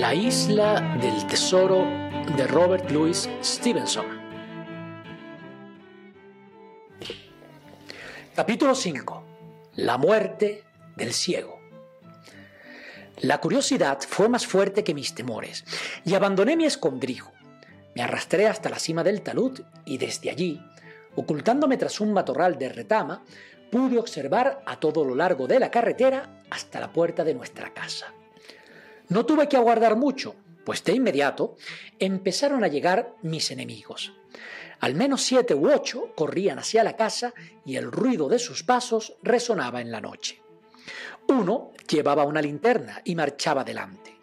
La isla del tesoro de Robert Louis Stevenson. Capítulo 5. La muerte del ciego. La curiosidad fue más fuerte que mis temores y abandoné mi escondrijo. Me arrastré hasta la cima del talud y desde allí, ocultándome tras un matorral de retama, pude observar a todo lo largo de la carretera hasta la puerta de nuestra casa. No tuve que aguardar mucho, pues de inmediato empezaron a llegar mis enemigos. Al menos siete u ocho corrían hacia la casa y el ruido de sus pasos resonaba en la noche. Uno llevaba una linterna y marchaba delante.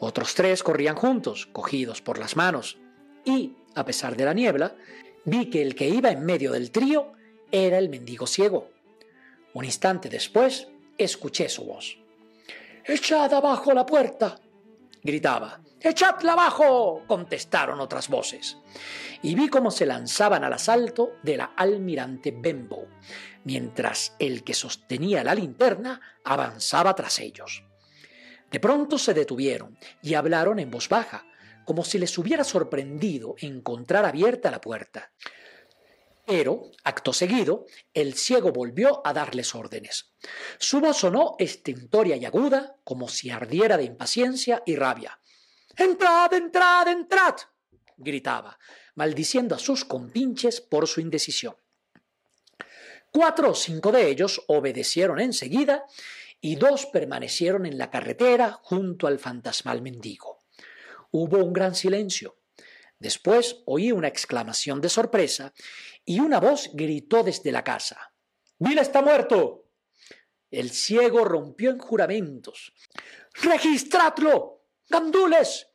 Otros tres corrían juntos, cogidos por las manos, y, a pesar de la niebla, vi que el que iba en medio del trío era el mendigo ciego. Un instante después, escuché su voz. ¡Echad abajo la puerta! gritaba. ¡Echadla abajo! contestaron otras voces. Y vi cómo se lanzaban al asalto de la almirante Benbow, mientras el que sostenía la linterna avanzaba tras ellos. De pronto se detuvieron y hablaron en voz baja, como si les hubiera sorprendido encontrar abierta la puerta. Pero, acto seguido, el ciego volvió a darles órdenes. Su voz sonó estentoria y aguda, como si ardiera de impaciencia y rabia. ¡Entrad, entrad, entrad! gritaba, maldiciendo a sus compinches por su indecisión. Cuatro o cinco de ellos obedecieron enseguida y dos permanecieron en la carretera junto al fantasmal mendigo. Hubo un gran silencio. Después oí una exclamación de sorpresa y una voz gritó desde la casa. ¡Bill está muerto! El ciego rompió en juramentos. ¡Registradlo! ¡Gandules!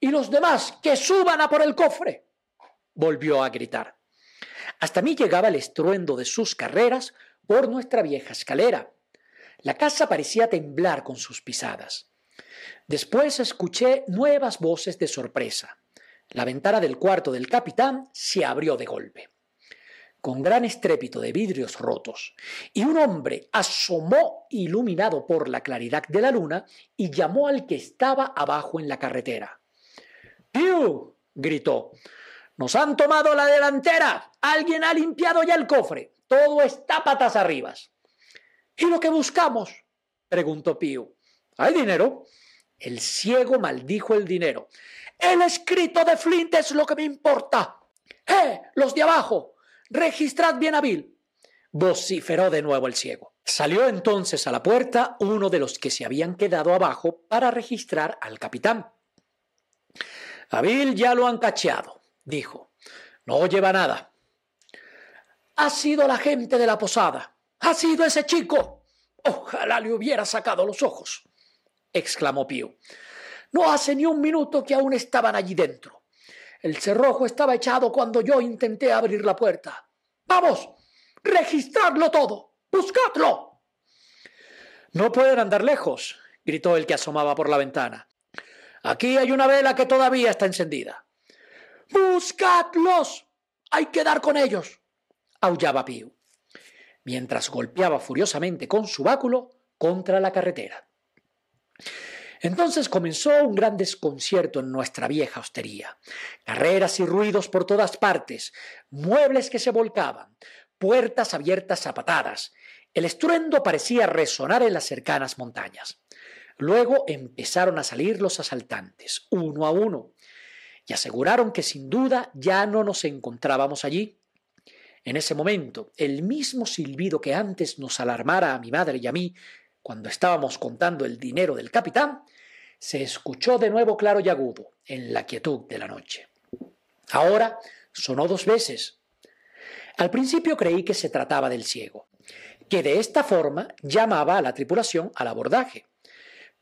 Y los demás que suban a por el cofre. Volvió a gritar. Hasta mí llegaba el estruendo de sus carreras por nuestra vieja escalera. La casa parecía temblar con sus pisadas. Después escuché nuevas voces de sorpresa. La ventana del cuarto del capitán se abrió de golpe con gran estrépito de vidrios rotos, y un hombre asomó iluminado por la claridad de la luna y llamó al que estaba abajo en la carretera. ¡Piu! gritó. Nos han tomado la delantera. Alguien ha limpiado ya el cofre. Todo está patas arriba. ¿Y lo que buscamos? preguntó Piu. ¿Hay dinero? El ciego maldijo el dinero. El escrito de Flint es lo que me importa. ¡Eh! Los de abajo. Registrad bien a Bill. vociferó de nuevo el ciego. Salió entonces a la puerta uno de los que se habían quedado abajo para registrar al capitán. A Bill ya lo han cacheado, dijo. No lleva nada. Ha sido la gente de la posada. Ha sido ese chico. Ojalá le hubiera sacado los ojos, exclamó Pío. No hace ni un minuto que aún estaban allí dentro. El cerrojo estaba echado cuando yo intenté abrir la puerta. Vamos, registradlo todo. Buscadlo. No pueden andar lejos, gritó el que asomaba por la ventana. Aquí hay una vela que todavía está encendida. Buscadlos. Hay que dar con ellos. aullaba Pío, mientras golpeaba furiosamente con su báculo contra la carretera. Entonces comenzó un gran desconcierto en nuestra vieja hostería. Carreras y ruidos por todas partes, muebles que se volcaban, puertas abiertas a patadas. El estruendo parecía resonar en las cercanas montañas. Luego empezaron a salir los asaltantes, uno a uno, y aseguraron que sin duda ya no nos encontrábamos allí. En ese momento, el mismo silbido que antes nos alarmara a mi madre y a mí cuando estábamos contando el dinero del capitán, se escuchó de nuevo claro y agudo en la quietud de la noche. Ahora sonó dos veces. Al principio creí que se trataba del ciego, que de esta forma llamaba a la tripulación al abordaje,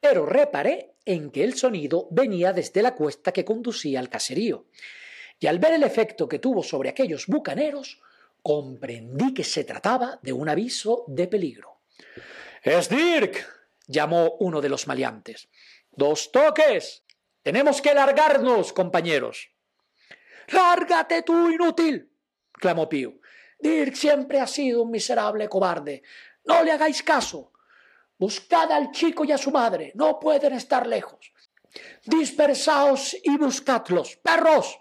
pero reparé en que el sonido venía desde la cuesta que conducía al caserío, y al ver el efecto que tuvo sobre aquellos bucaneros, comprendí que se trataba de un aviso de peligro. Es Dirk, llamó uno de los maleantes. Dos toques. Tenemos que largarnos, compañeros. Lárgate tú, inútil, clamó Pío. Dirk siempre ha sido un miserable cobarde. No le hagáis caso. Buscad al chico y a su madre. No pueden estar lejos. Dispersaos y buscadlos, perros.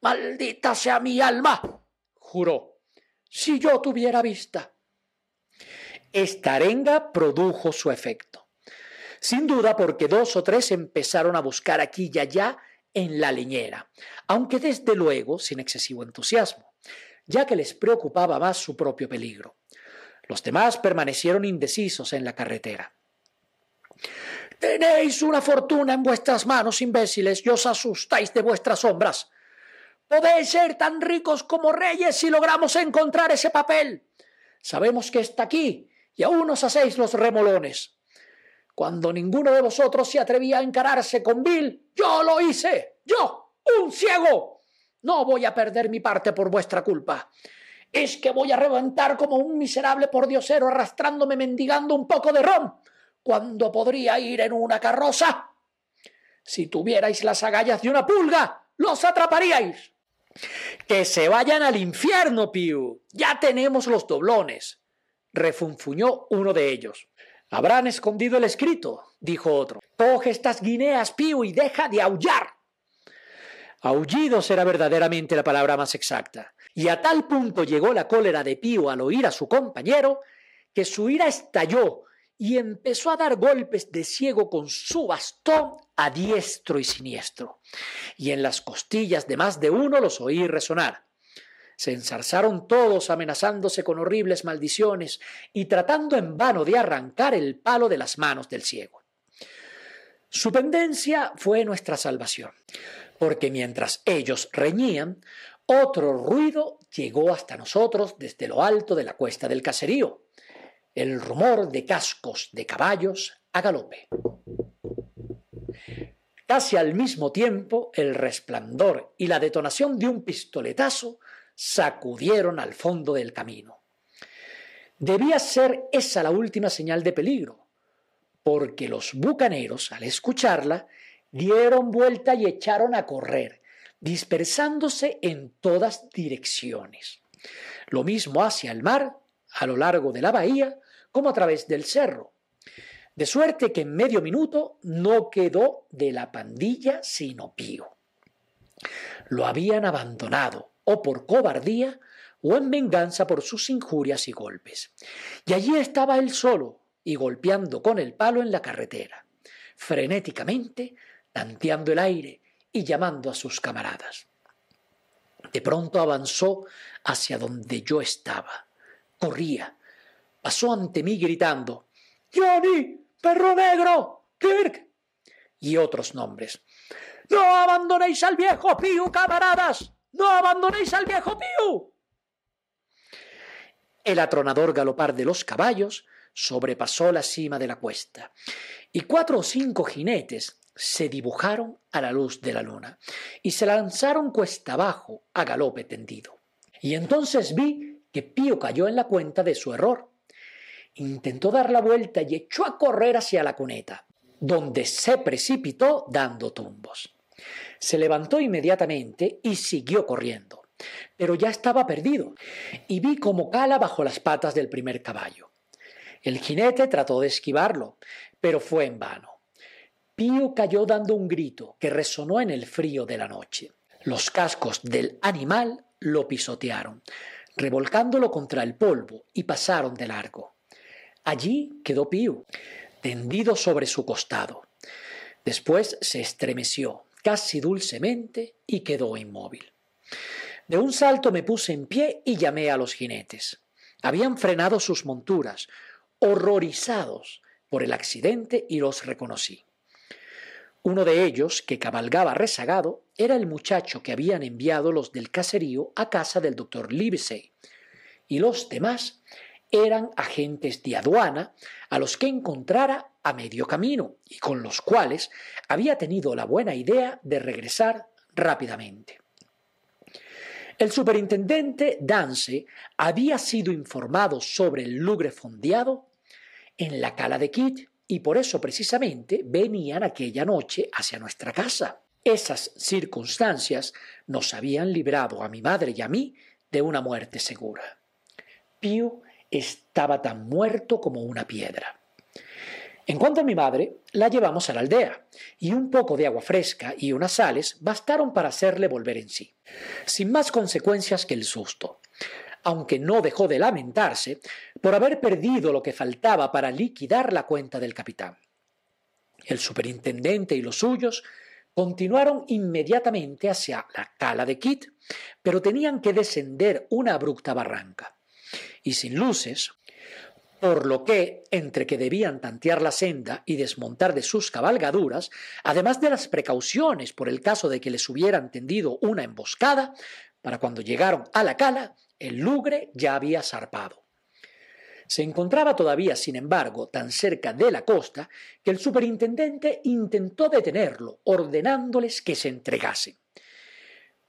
Maldita sea mi alma, juró, si yo tuviera vista. Esta arenga produjo su efecto. Sin duda porque dos o tres empezaron a buscar aquí y allá en la leñera, aunque desde luego sin excesivo entusiasmo, ya que les preocupaba más su propio peligro. Los demás permanecieron indecisos en la carretera. Tenéis una fortuna en vuestras manos, imbéciles, y os asustáis de vuestras sombras. Podéis ser tan ricos como reyes si logramos encontrar ese papel. Sabemos que está aquí, y aún os hacéis los remolones. Cuando ninguno de vosotros se atrevía a encararse con Bill, yo lo hice. Yo, un ciego. No voy a perder mi parte por vuestra culpa. Es que voy a reventar como un miserable pordiosero arrastrándome mendigando un poco de ron cuando podría ir en una carroza. Si tuvierais las agallas de una pulga, los atraparíais. Que se vayan al infierno, Piu. Ya tenemos los doblones. refunfuñó uno de ellos. Habrán escondido el escrito, dijo otro. Coge estas guineas, Piu, y deja de aullar. Aullidos era verdaderamente la palabra más exacta. Y a tal punto llegó la cólera de Pío al oír a su compañero que su ira estalló y empezó a dar golpes de ciego con su bastón a diestro y siniestro. Y en las costillas de más de uno los oí resonar. Se ensarzaron todos amenazándose con horribles maldiciones y tratando en vano de arrancar el palo de las manos del ciego. Su pendencia fue nuestra salvación, porque mientras ellos reñían, otro ruido llegó hasta nosotros desde lo alto de la cuesta del caserío el rumor de cascos de caballos a galope. Casi al mismo tiempo, el resplandor y la detonación de un pistoletazo sacudieron al fondo del camino. Debía ser esa la última señal de peligro, porque los bucaneros, al escucharla, dieron vuelta y echaron a correr, dispersándose en todas direcciones. Lo mismo hacia el mar, a lo largo de la bahía, como a través del cerro. De suerte que en medio minuto no quedó de la pandilla sino Pío. Lo habían abandonado, o por cobardía, o en venganza por sus injurias y golpes. Y allí estaba él solo, y golpeando con el palo en la carretera, frenéticamente, tanteando el aire y llamando a sus camaradas. De pronto avanzó hacia donde yo estaba. Corría, pasó ante mí gritando Johnny, perro negro, Kirk y otros nombres. No abandonéis al viejo Piu, camaradas. No abandonéis al viejo Piu. El atronador galopar de los caballos sobrepasó la cima de la cuesta, y cuatro o cinco jinetes se dibujaron a la luz de la luna y se lanzaron cuesta abajo a galope tendido. Y entonces vi que Pío cayó en la cuenta de su error intentó dar la vuelta y echó a correr hacia la cuneta, donde se precipitó dando tumbos. Se levantó inmediatamente y siguió corriendo, pero ya estaba perdido, y vi como cala bajo las patas del primer caballo. El jinete trató de esquivarlo, pero fue en vano. Pío cayó dando un grito que resonó en el frío de la noche. Los cascos del animal lo pisotearon, revolcándolo contra el polvo, y pasaron de largo. Allí quedó Pío, tendido sobre su costado. Después se estremeció, casi dulcemente, y quedó inmóvil. De un salto me puse en pie y llamé a los jinetes. Habían frenado sus monturas, horrorizados por el accidente, y los reconocí. Uno de ellos, que cabalgaba rezagado, era el muchacho que habían enviado los del caserío a casa del doctor Livesey, y los demás eran agentes de aduana a los que encontrara a medio camino y con los cuales había tenido la buena idea de regresar rápidamente. El superintendente Dance había sido informado sobre el lugre fondeado en la cala de Kit y por eso precisamente venían aquella noche hacia nuestra casa. Esas circunstancias nos habían librado a mi madre y a mí de una muerte segura. Pío estaba tan muerto como una piedra. En cuanto a mi madre, la llevamos a la aldea, y un poco de agua fresca y unas sales bastaron para hacerle volver en sí, sin más consecuencias que el susto, aunque no dejó de lamentarse por haber perdido lo que faltaba para liquidar la cuenta del capitán. El superintendente y los suyos continuaron inmediatamente hacia la cala de Kit, pero tenían que descender una abrupta barranca. Y sin luces, por lo que, entre que debían tantear la senda y desmontar de sus cabalgaduras, además de las precauciones por el caso de que les hubieran tendido una emboscada, para cuando llegaron a la cala, el lugre ya había zarpado. Se encontraba todavía, sin embargo, tan cerca de la costa que el superintendente intentó detenerlo, ordenándoles que se entregasen.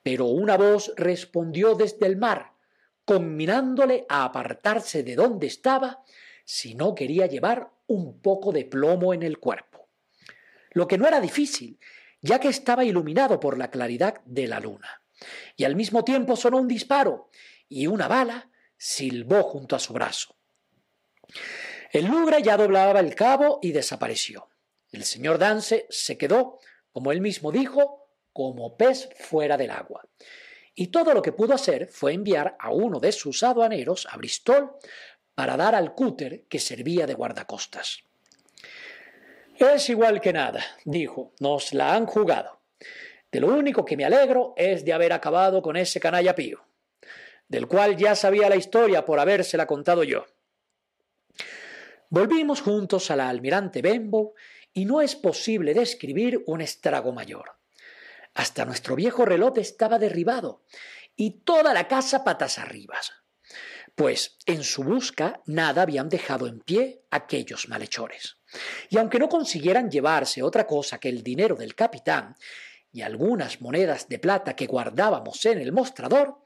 Pero una voz respondió desde el mar, combinándole a apartarse de donde estaba si no quería llevar un poco de plomo en el cuerpo. Lo que no era difícil, ya que estaba iluminado por la claridad de la luna. Y al mismo tiempo sonó un disparo, y una bala silbó junto a su brazo. El lugre ya doblaba el cabo y desapareció. El señor Dance se quedó, como él mismo dijo, como pez fuera del agua y todo lo que pudo hacer fue enviar a uno de sus aduaneros a Bristol para dar al cúter que servía de guardacostas. Es igual que nada, dijo, nos la han jugado. De lo único que me alegro es de haber acabado con ese canalla pío, del cual ya sabía la historia por habérsela contado yo. Volvimos juntos a la almirante Benbow y no es posible describir un estrago mayor. Hasta nuestro viejo reloj estaba derribado y toda la casa patas arriba. Pues en su busca nada habían dejado en pie aquellos malhechores. Y aunque no consiguieran llevarse otra cosa que el dinero del capitán y algunas monedas de plata que guardábamos en el mostrador,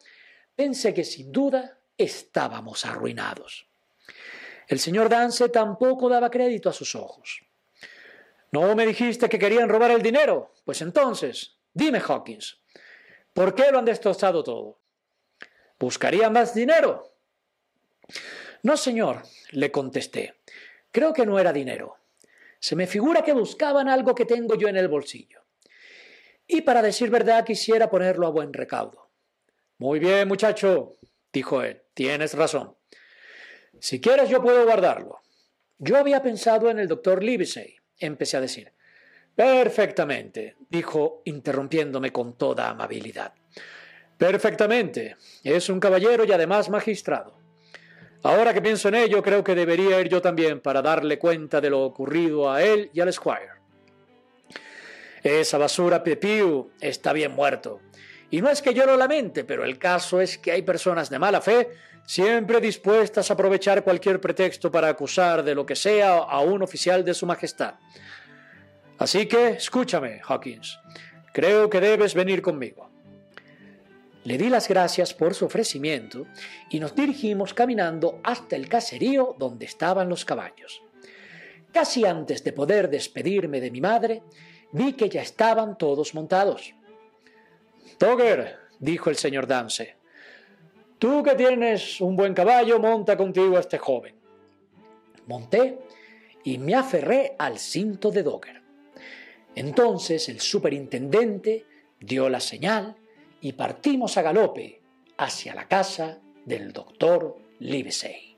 pensé que sin duda estábamos arruinados. El señor Dance tampoco daba crédito a sus ojos. ¿No me dijiste que querían robar el dinero? Pues entonces, Dime, Hawkins, ¿por qué lo han destrozado todo? ¿Buscarían más dinero? No, señor, le contesté. Creo que no era dinero. Se me figura que buscaban algo que tengo yo en el bolsillo. Y para decir verdad quisiera ponerlo a buen recaudo. Muy bien, muchacho, dijo él, tienes razón. Si quieres yo puedo guardarlo. Yo había pensado en el doctor Livesey, empecé a decir. Perfectamente, dijo, interrumpiéndome con toda amabilidad. Perfectamente. Es un caballero y además magistrado. Ahora que pienso en ello, creo que debería ir yo también para darle cuenta de lo ocurrido a él y al Squire. Esa basura Pepiu está bien muerto. Y no es que yo lo lamente, pero el caso es que hay personas de mala fe siempre dispuestas a aprovechar cualquier pretexto para acusar de lo que sea a un oficial de su majestad. Así que escúchame, Hawkins. Creo que debes venir conmigo. Le di las gracias por su ofrecimiento y nos dirigimos caminando hasta el caserío donde estaban los caballos. Casi antes de poder despedirme de mi madre, vi que ya estaban todos montados. Togger, dijo el señor Dance, tú que tienes un buen caballo, monta contigo a este joven. Monté y me aferré al cinto de Dogger. Entonces el superintendente dio la señal y partimos a galope hacia la casa del doctor Livesey.